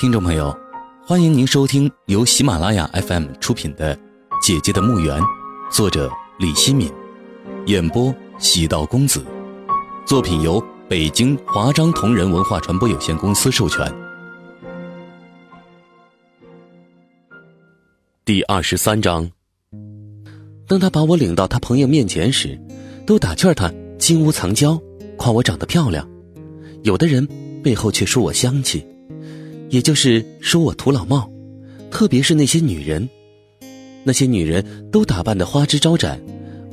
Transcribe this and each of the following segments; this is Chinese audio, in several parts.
听众朋友，欢迎您收听由喜马拉雅 FM 出品的《姐姐的墓园》，作者李希敏，演播喜道公子。作品由北京华章同仁文化传播有限公司授权。第二十三章。当他把我领到他朋友面前时，都打趣他金屋藏娇，夸我长得漂亮。有的人背后却说我香气。也就是说我土老帽，特别是那些女人，那些女人都打扮的花枝招展，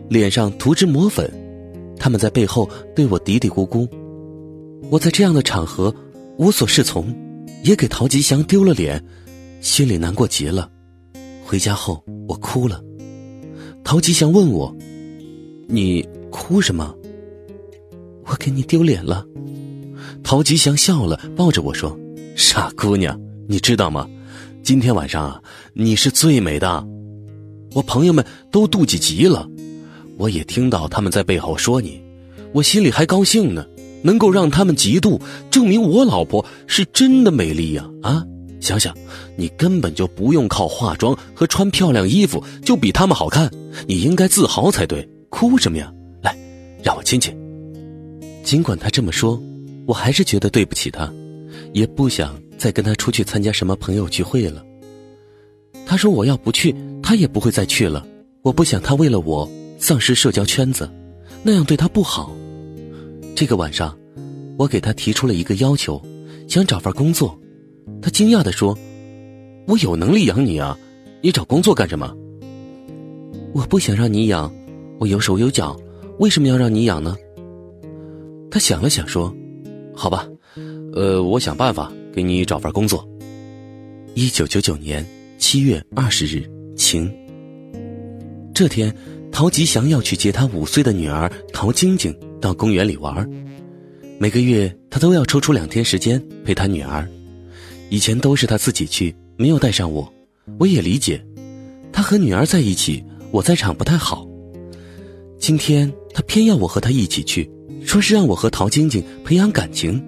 脸上涂脂抹粉，他们在背后对我嘀嘀咕咕。我在这样的场合无所适从，也给陶吉祥丢了脸，心里难过极了。回家后我哭了，陶吉祥问我：“你哭什么？”我给你丢脸了。陶吉祥笑了，抱着我说。傻姑娘，你知道吗？今天晚上啊，你是最美的，我朋友们都妒忌极了。我也听到他们在背后说你，我心里还高兴呢。能够让他们嫉妒，证明我老婆是真的美丽呀！啊，想想，你根本就不用靠化妆和穿漂亮衣服就比他们好看，你应该自豪才对。哭什么呀？来，让我亲亲。尽管他这么说，我还是觉得对不起他。也不想再跟他出去参加什么朋友聚会了。他说我要不去，他也不会再去了。我不想他为了我丧失社交圈子，那样对他不好。这个晚上，我给他提出了一个要求，想找份工作。他惊讶地说：“我有能力养你啊，你找工作干什么？”我不想让你养，我有手有脚，为什么要让你养呢？他想了想说：“好吧。”呃，我想办法给你找份工作。一九九九年七月二十日，晴。这天，陶吉祥要去接他五岁的女儿陶晶晶到公园里玩。每个月他都要抽出两天时间陪他女儿。以前都是他自己去，没有带上我。我也理解，他和女儿在一起，我在场不太好。今天他偏要我和他一起去，说是让我和陶晶晶培养感情。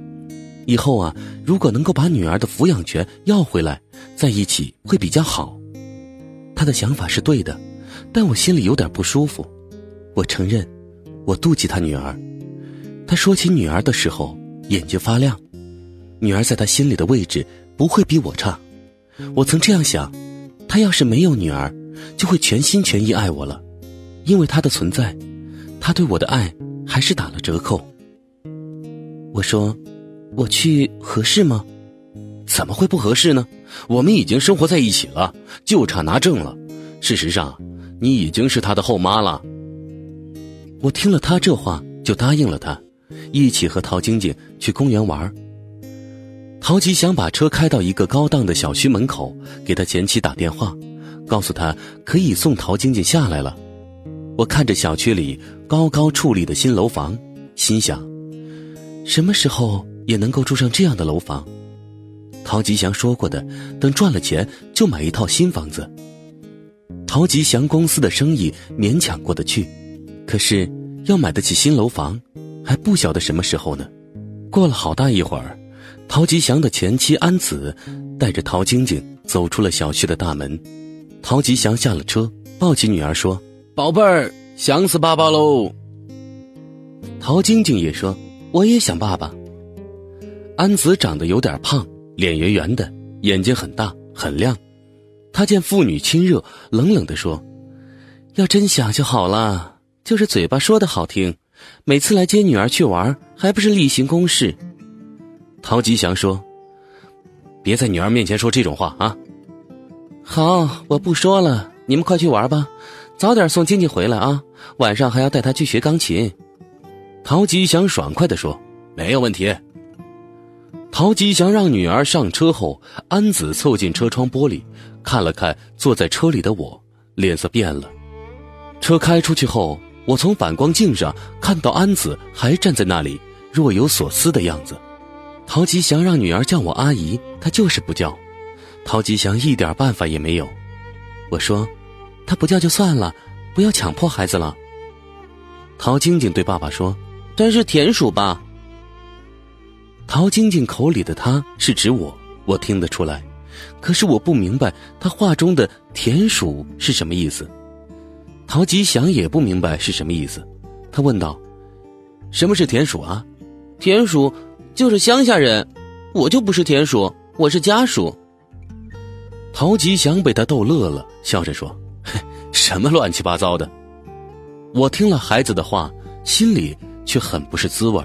以后啊，如果能够把女儿的抚养权要回来，在一起会比较好。他的想法是对的，但我心里有点不舒服。我承认，我妒忌他女儿。他说起女儿的时候，眼睛发亮。女儿在他心里的位置不会比我差。我曾这样想，他要是没有女儿，就会全心全意爱我了。因为他的存在，他对我的爱还是打了折扣。我说。我去合适吗？怎么会不合适呢？我们已经生活在一起了，就差拿证了。事实上，你已经是他的后妈了。我听了他这话，就答应了他，一起和陶晶晶去公园玩。陶吉想把车开到一个高档的小区门口，给他前妻打电话，告诉他可以送陶晶晶下来了。我看着小区里高高矗立的新楼房，心想：什么时候？也能够住上这样的楼房，陶吉祥说过的，等赚了钱就买一套新房子。陶吉祥公司的生意勉强过得去，可是要买得起新楼房，还不晓得什么时候呢。过了好大一会儿，陶吉祥的前妻安子带着陶晶晶走出了小区的大门。陶吉祥下了车，抱起女儿说：“宝贝儿，想死爸爸喽。”陶晶晶也说：“我也想爸爸。”安子长得有点胖，脸圆圆的，眼睛很大很亮。他见父女亲热，冷冷地说：“要真想就好了，就是嘴巴说的好听，每次来接女儿去玩，还不是例行公事。”陶吉祥说：“别在女儿面前说这种话啊！”好，我不说了，你们快去玩吧，早点送晶晶回来啊，晚上还要带她去学钢琴。陶吉祥爽快地说：“没有问题。”陶吉祥让女儿上车后，安子凑近车窗玻璃，看了看坐在车里的我，脸色变了。车开出去后，我从反光镜上看到安子还站在那里，若有所思的样子。陶吉祥让女儿叫我阿姨，她就是不叫。陶吉祥一点办法也没有。我说：“她不叫就算了，不要强迫孩子了。”陶晶晶对爸爸说：“真是田鼠吧。”陶晶晶口里的“他”是指我，我听得出来，可是我不明白他话中的田鼠是什么意思。陶吉祥也不明白是什么意思，他问道：“什么是田鼠啊？”“田鼠就是乡下人，我就不是田鼠，我是家属。”陶吉祥被他逗乐了，笑着说：“什么乱七八糟的！”我听了孩子的话，心里却很不是滋味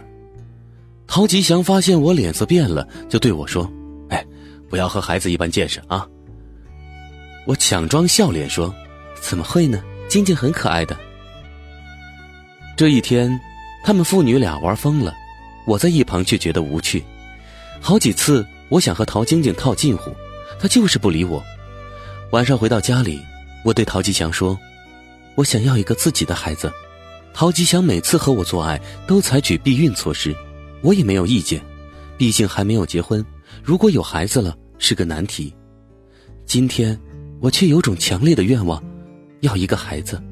陶吉祥发现我脸色变了，就对我说：“哎，不要和孩子一般见识啊！”我强装笑脸说：“怎么会呢？晶晶很可爱的。”这一天，他们父女俩玩疯了，我在一旁却觉得无趣。好几次，我想和陶晶晶套近乎。她就是不理我。晚上回到家里，我对陶吉祥说：“我想要一个自己的孩子。”陶吉祥每次和我做爱都采取避孕措施，我也没有意见，毕竟还没有结婚。如果有孩子了是个难题。今天我却有种强烈的愿望，要一个孩子。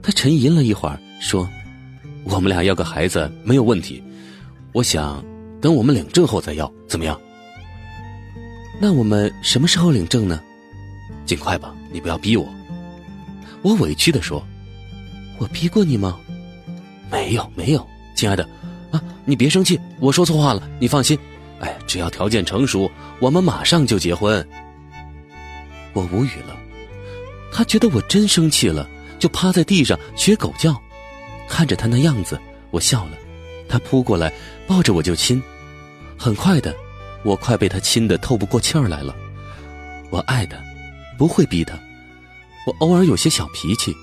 他沉吟了一会儿，说：“我们俩要个孩子没有问题，我想等我们领证后再要，怎么样？”那我们什么时候领证呢？尽快吧，你不要逼我。我委屈的说：“我逼过你吗？没有，没有，亲爱的，啊，你别生气，我说错话了，你放心。哎，只要条件成熟，我们马上就结婚。”我无语了，他觉得我真生气了，就趴在地上学狗叫。看着他那样子，我笑了。他扑过来，抱着我就亲，很快的。我快被他亲得透不过气儿来了，我爱他，不会逼他。我偶尔有些小脾气，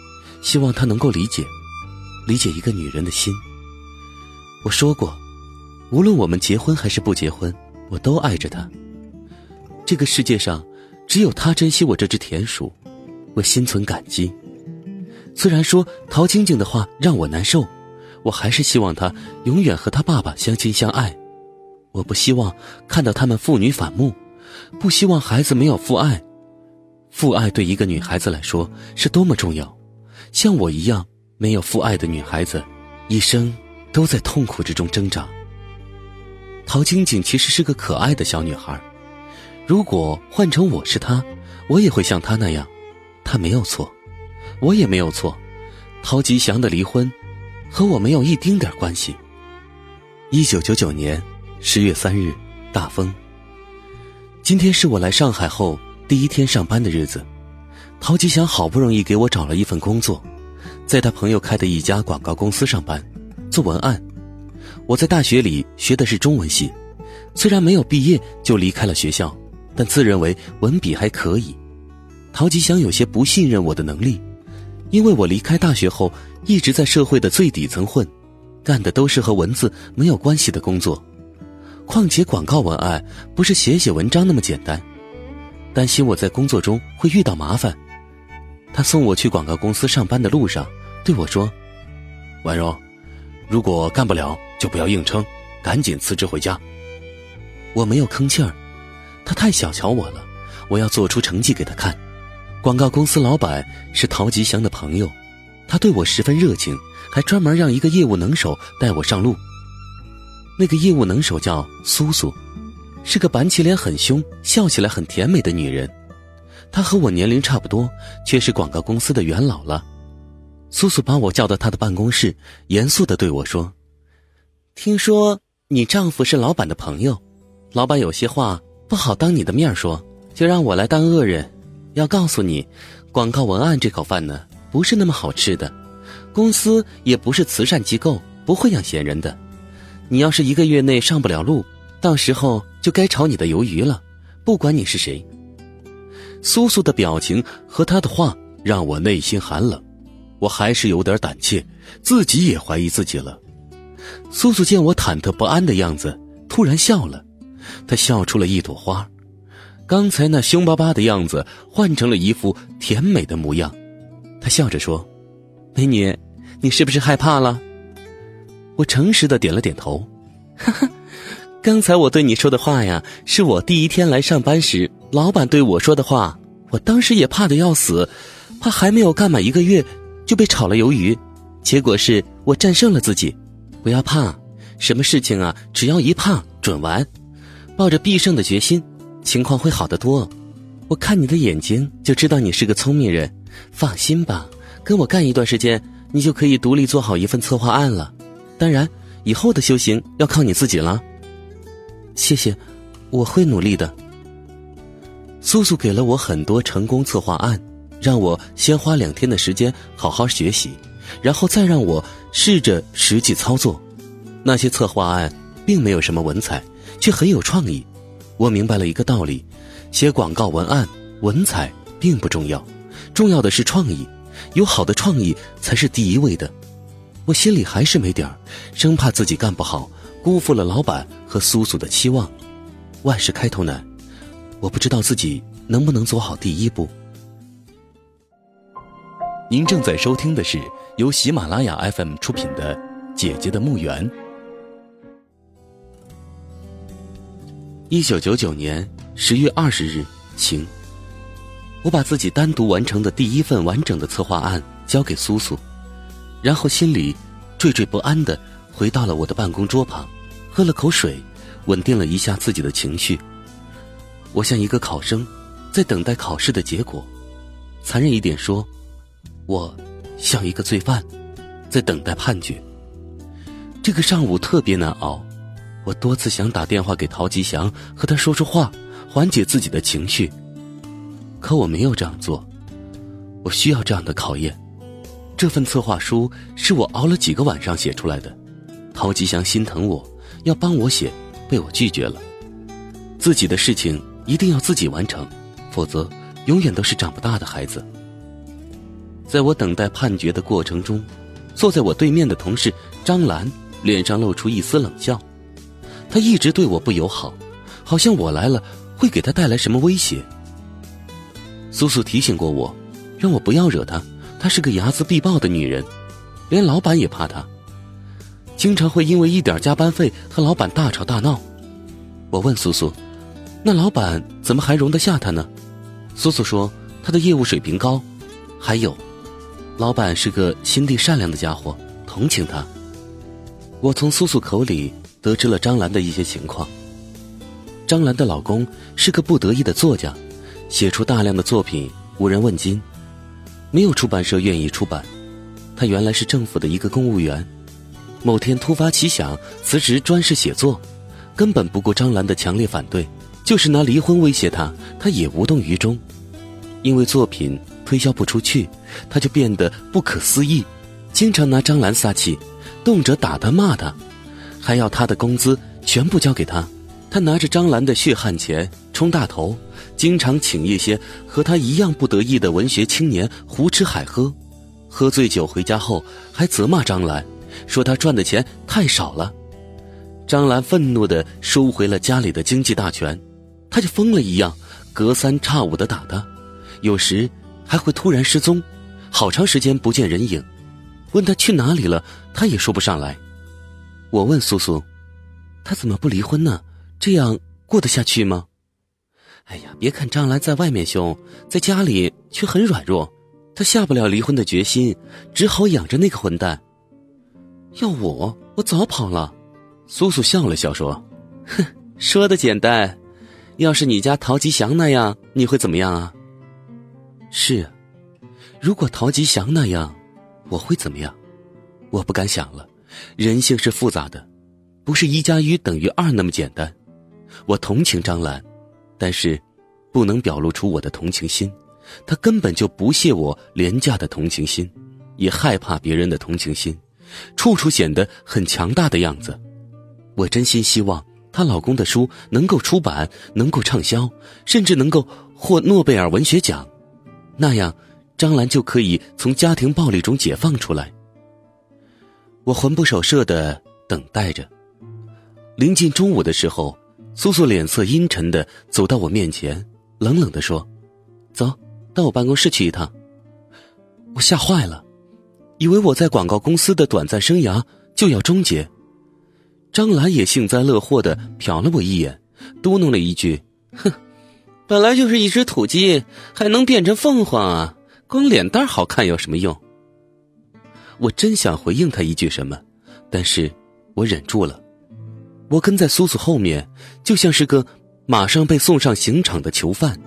希望他能够理解，理解一个女人的心。我说过，无论我们结婚还是不结婚，我都爱着他。这个世界上，只有他珍惜我这只田鼠，我心存感激。虽然说陶晶晶的话让我难受，我还是希望他永远和他爸爸相亲相爱。我不希望看到他们父女反目，不希望孩子没有父爱。父爱对一个女孩子来说是多么重要，像我一样没有父爱的女孩子，一生都在痛苦之中挣扎。陶晶晶其实是个可爱的小女孩，如果换成我是她，我也会像她那样。她没有错，我也没有错。陶吉祥的离婚，和我没有一丁点关系。一九九九年。十月三日，大风。今天是我来上海后第一天上班的日子。陶吉祥好不容易给我找了一份工作，在他朋友开的一家广告公司上班，做文案。我在大学里学的是中文系，虽然没有毕业就离开了学校，但自认为文笔还可以。陶吉祥有些不信任我的能力，因为我离开大学后一直在社会的最底层混，干的都是和文字没有关系的工作。况且广告文案不是写写文章那么简单，担心我在工作中会遇到麻烦，他送我去广告公司上班的路上对我说：“婉柔，如果干不了就不要硬撑，赶紧辞职回家。”我没有吭气儿，他太小瞧我了，我要做出成绩给他看。广告公司老板是陶吉祥的朋友，他对我十分热情，还专门让一个业务能手带我上路。那个业务能手叫苏苏，是个板起脸很凶、笑起来很甜美的女人。她和我年龄差不多，却是广告公司的元老了。苏苏把我叫到她的办公室，严肃的对我说：“听说你丈夫是老板的朋友，老板有些话不好当你的面说，就让我来当恶人。要告诉你，广告文案这口饭呢，不是那么好吃的。公司也不是慈善机构，不会养闲人的。”你要是一个月内上不了路，到时候就该炒你的鱿鱼了。不管你是谁。苏苏的表情和他的话让我内心寒冷，我还是有点胆怯，自己也怀疑自己了。苏苏见我忐忑不安的样子，突然笑了，她笑出了一朵花，刚才那凶巴巴的样子换成了一副甜美的模样。他笑着说：“美女，你是不是害怕了？”我诚实的点了点头，哈哈，刚才我对你说的话呀，是我第一天来上班时老板对我说的话。我当时也怕的要死，怕还没有干满一个月就被炒了鱿鱼。结果是我战胜了自己，不要怕，什么事情啊，只要一怕准完。抱着必胜的决心，情况会好得多。我看你的眼睛就知道你是个聪明人。放心吧，跟我干一段时间，你就可以独立做好一份策划案了。当然，以后的修行要靠你自己了。谢谢，我会努力的。苏苏给了我很多成功策划案，让我先花两天的时间好好学习，然后再让我试着实际操作。那些策划案并没有什么文采，却很有创意。我明白了一个道理：写广告文案，文采并不重要。重要的是创意，有好的创意才是第一位的。我心里还是没底儿，生怕自己干不好，辜负了老板和苏苏的期望。万事开头难，我不知道自己能不能走好第一步。您正在收听的是由喜马拉雅 FM 出品的《姐姐的墓园》。一九九九年十月二十日，晴。我把自己单独完成的第一份完整的策划案交给苏苏，然后心里惴惴不安的回到了我的办公桌旁，喝了口水，稳定了一下自己的情绪。我像一个考生，在等待考试的结果。残忍一点说，我像一个罪犯，在等待判决。这个上午特别难熬，我多次想打电话给陶吉祥，和他说说话，缓解自己的情绪。可我没有这样做，我需要这样的考验。这份策划书是我熬了几个晚上写出来的。陶吉祥心疼我，要帮我写，被我拒绝了。自己的事情一定要自己完成，否则永远都是长不大的孩子。在我等待判决的过程中，坐在我对面的同事张兰脸上露出一丝冷笑，他一直对我不友好，好像我来了会给他带来什么威胁。苏苏提醒过我，让我不要惹她。她是个睚眦必报的女人，连老板也怕她，经常会因为一点加班费和老板大吵大闹。我问苏苏：“那老板怎么还容得下她呢？”苏苏说：“她的业务水平高，还有，老板是个心地善良的家伙，同情他。”我从苏苏口里得知了张兰的一些情况。张兰的老公是个不得意的作家。写出大量的作品无人问津，没有出版社愿意出版。他原来是政府的一个公务员，某天突发奇想辞职专事写作，根本不顾张兰的强烈反对，就是拿离婚威胁他，他也无动于衷。因为作品推销不出去，他就变得不可思议，经常拿张兰撒气，动辄打他骂他，还要他的工资全部交给他。他拿着张兰的血汗钱充大头。经常请一些和他一样不得意的文学青年胡吃海喝，喝醉酒回家后还责骂张兰，说他赚的钱太少了。张兰愤怒地收回了家里的经济大权，他就疯了一样，隔三差五地打他，有时还会突然失踪，好长时间不见人影。问他去哪里了，他也说不上来。我问苏苏，他怎么不离婚呢？这样过得下去吗？哎呀，别看张兰在外面凶，在家里却很软弱。她下不了离婚的决心，只好养着那个混蛋。要我，我早跑了。苏苏笑了笑说：“哼，说的简单。要是你家陶吉祥那样，你会怎么样啊？”是啊，如果陶吉祥那样，我会怎么样？我不敢想了。人性是复杂的，不是一加一等于二那么简单。我同情张兰。但是，不能表露出我的同情心，他根本就不屑我廉价的同情心，也害怕别人的同情心，处处显得很强大的样子。我真心希望她老公的书能够出版，能够畅销，甚至能够获诺贝尔文学奖，那样张兰就可以从家庭暴力中解放出来。我魂不守舍的等待着，临近中午的时候。苏苏脸色阴沉的走到我面前，冷冷的说：“走到我办公室去一趟。”我吓坏了，以为我在广告公司的短暂生涯就要终结。张兰也幸灾乐祸的瞟了我一眼，嘟囔了一句：“哼，本来就是一只土鸡，还能变成凤凰啊？光脸蛋好看有什么用？”我真想回应他一句什么，但是我忍住了。我跟在苏苏后面，就像是个马上被送上刑场的囚犯。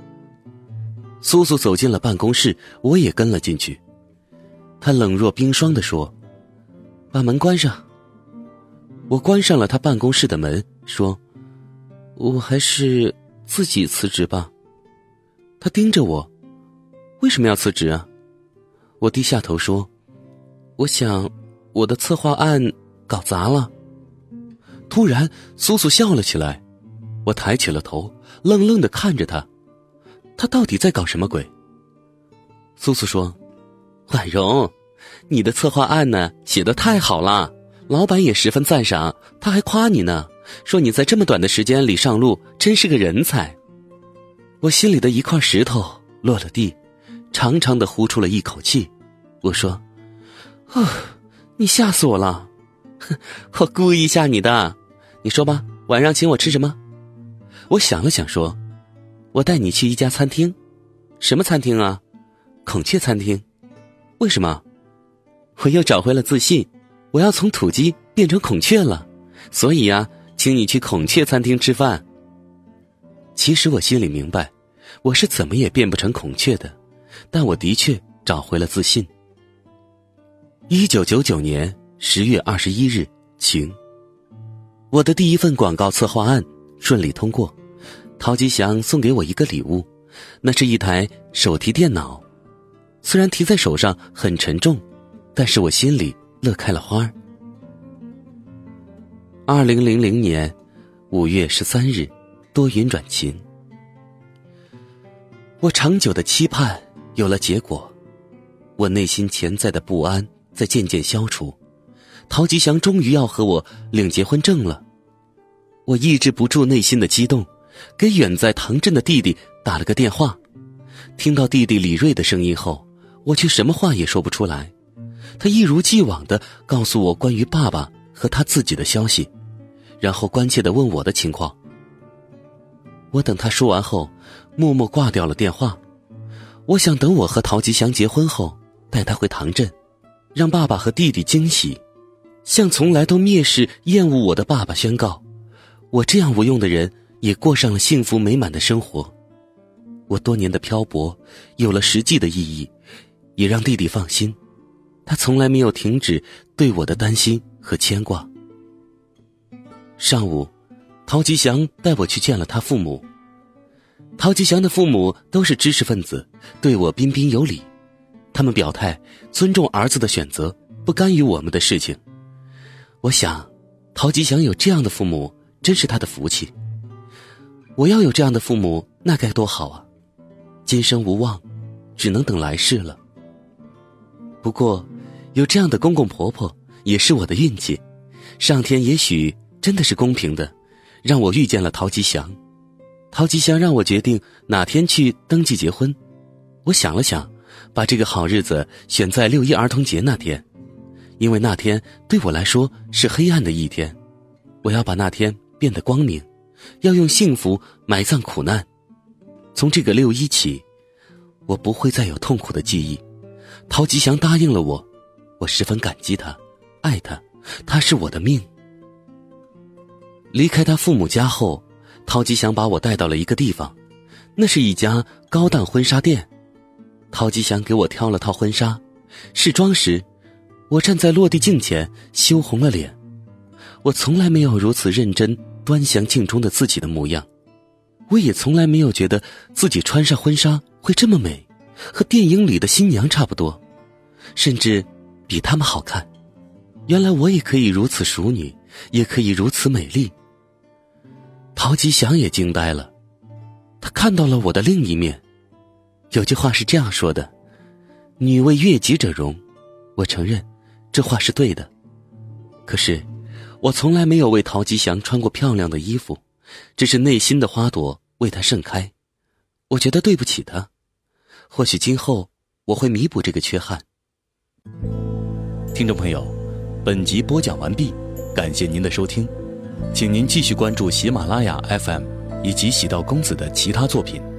苏苏走进了办公室，我也跟了进去。他冷若冰霜的说：“把门关上。”我关上了他办公室的门，说：“我还是自己辞职吧。”他盯着我：“为什么要辞职啊？”我低下头说：“我想我的策划案搞砸了。”突然，苏苏笑了起来。我抬起了头，愣愣的看着他。他到底在搞什么鬼？苏苏说：“婉容，你的策划案呢，写的太好了，老板也十分赞赏，他还夸你呢，说你在这么短的时间里上路，真是个人才。”我心里的一块石头落了地，长长的呼出了一口气。我说：“啊，你吓死我了！哼，我故意吓你的。你说吧，晚上请我吃什么？”我想了想说。我带你去一家餐厅，什么餐厅啊？孔雀餐厅。为什么？我又找回了自信，我要从土鸡变成孔雀了，所以呀，请你去孔雀餐厅吃饭。其实我心里明白，我是怎么也变不成孔雀的，但我的确找回了自信。一九九九年十月二十一日，晴。我的第一份广告策划案顺利通过。陶吉祥送给我一个礼物，那是一台手提电脑，虽然提在手上很沉重，但是我心里乐开了花儿二零零零年五月十三日，多云转晴。我长久的期盼有了结果，我内心潜在的不安在渐渐消除。陶吉祥终于要和我领结婚证了，我抑制不住内心的激动。给远在唐镇的弟弟打了个电话，听到弟弟李瑞的声音后，我却什么话也说不出来。他一如既往的告诉我关于爸爸和他自己的消息，然后关切的问我的情况。我等他说完后，默默挂掉了电话。我想等我和陶吉祥结婚后，带他回唐镇，让爸爸和弟弟惊喜，向从来都蔑视厌恶我的爸爸宣告：我这样无用的人。也过上了幸福美满的生活，我多年的漂泊有了实际的意义，也让弟弟放心，他从来没有停止对我的担心和牵挂。上午，陶吉祥带我去见了他父母。陶吉祥的父母都是知识分子，对我彬彬有礼，他们表态尊重儿子的选择，不干预我们的事情。我想，陶吉祥有这样的父母，真是他的福气。我要有这样的父母，那该多好啊！今生无望，只能等来世了。不过，有这样的公公婆婆也是我的运气。上天也许真的是公平的，让我遇见了陶吉祥。陶吉祥让我决定哪天去登记结婚。我想了想，把这个好日子选在六一儿童节那天，因为那天对我来说是黑暗的一天。我要把那天变得光明。要用幸福埋葬苦难。从这个六一起，我不会再有痛苦的记忆。陶吉祥答应了我，我十分感激他，爱他，他是我的命。离开他父母家后，陶吉祥把我带到了一个地方，那是一家高档婚纱店。陶吉祥给我挑了套婚纱，试妆时，我站在落地镜前羞红了脸。我从来没有如此认真。端详镜中的自己的模样，我也从来没有觉得自己穿上婚纱会这么美，和电影里的新娘差不多，甚至比他们好看。原来我也可以如此淑女，也可以如此美丽。陶吉祥也惊呆了，他看到了我的另一面。有句话是这样说的：“女为悦己者容。”我承认，这话是对的。可是。我从来没有为陶吉祥穿过漂亮的衣服，只是内心的花朵为他盛开。我觉得对不起他，或许今后我会弥补这个缺憾。听众朋友，本集播讲完毕，感谢您的收听，请您继续关注喜马拉雅 FM 以及喜道公子的其他作品。